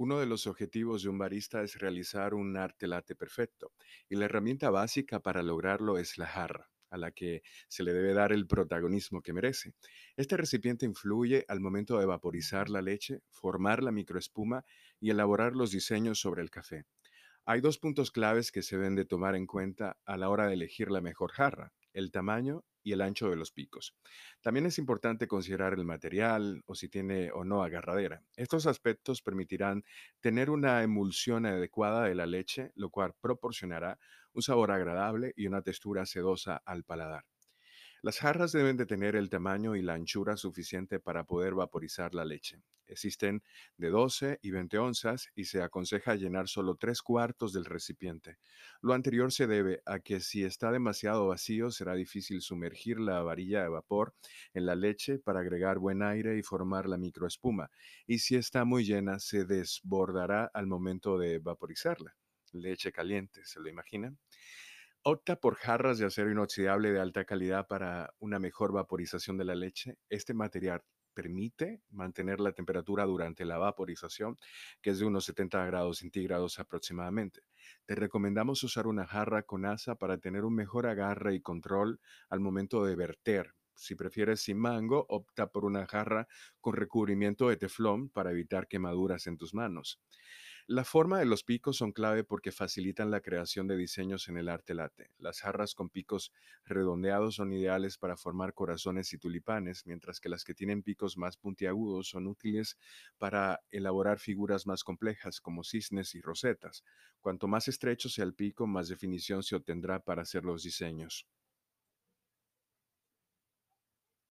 Uno de los objetivos de un barista es realizar un arte latte perfecto, y la herramienta básica para lograrlo es la jarra, a la que se le debe dar el protagonismo que merece. Este recipiente influye al momento de vaporizar la leche, formar la microespuma y elaborar los diseños sobre el café. Hay dos puntos claves que se deben de tomar en cuenta a la hora de elegir la mejor jarra, el tamaño y el ancho de los picos. También es importante considerar el material o si tiene o no agarradera. Estos aspectos permitirán tener una emulsión adecuada de la leche, lo cual proporcionará un sabor agradable y una textura sedosa al paladar. Las jarras deben de tener el tamaño y la anchura suficiente para poder vaporizar la leche. Existen de 12 y 20 onzas y se aconseja llenar solo tres cuartos del recipiente. Lo anterior se debe a que si está demasiado vacío será difícil sumergir la varilla de vapor en la leche para agregar buen aire y formar la microespuma. Y si está muy llena se desbordará al momento de vaporizarla. Leche caliente, ¿se lo imaginan? Opta por jarras de acero inoxidable de alta calidad para una mejor vaporización de la leche. Este material permite mantener la temperatura durante la vaporización, que es de unos 70 grados centígrados aproximadamente. Te recomendamos usar una jarra con asa para tener un mejor agarre y control al momento de verter. Si prefieres sin mango, opta por una jarra con recubrimiento de teflón para evitar quemaduras en tus manos. La forma de los picos son clave porque facilitan la creación de diseños en el arte late. Las jarras con picos redondeados son ideales para formar corazones y tulipanes, mientras que las que tienen picos más puntiagudos son útiles para elaborar figuras más complejas como cisnes y rosetas. Cuanto más estrecho sea el pico, más definición se obtendrá para hacer los diseños.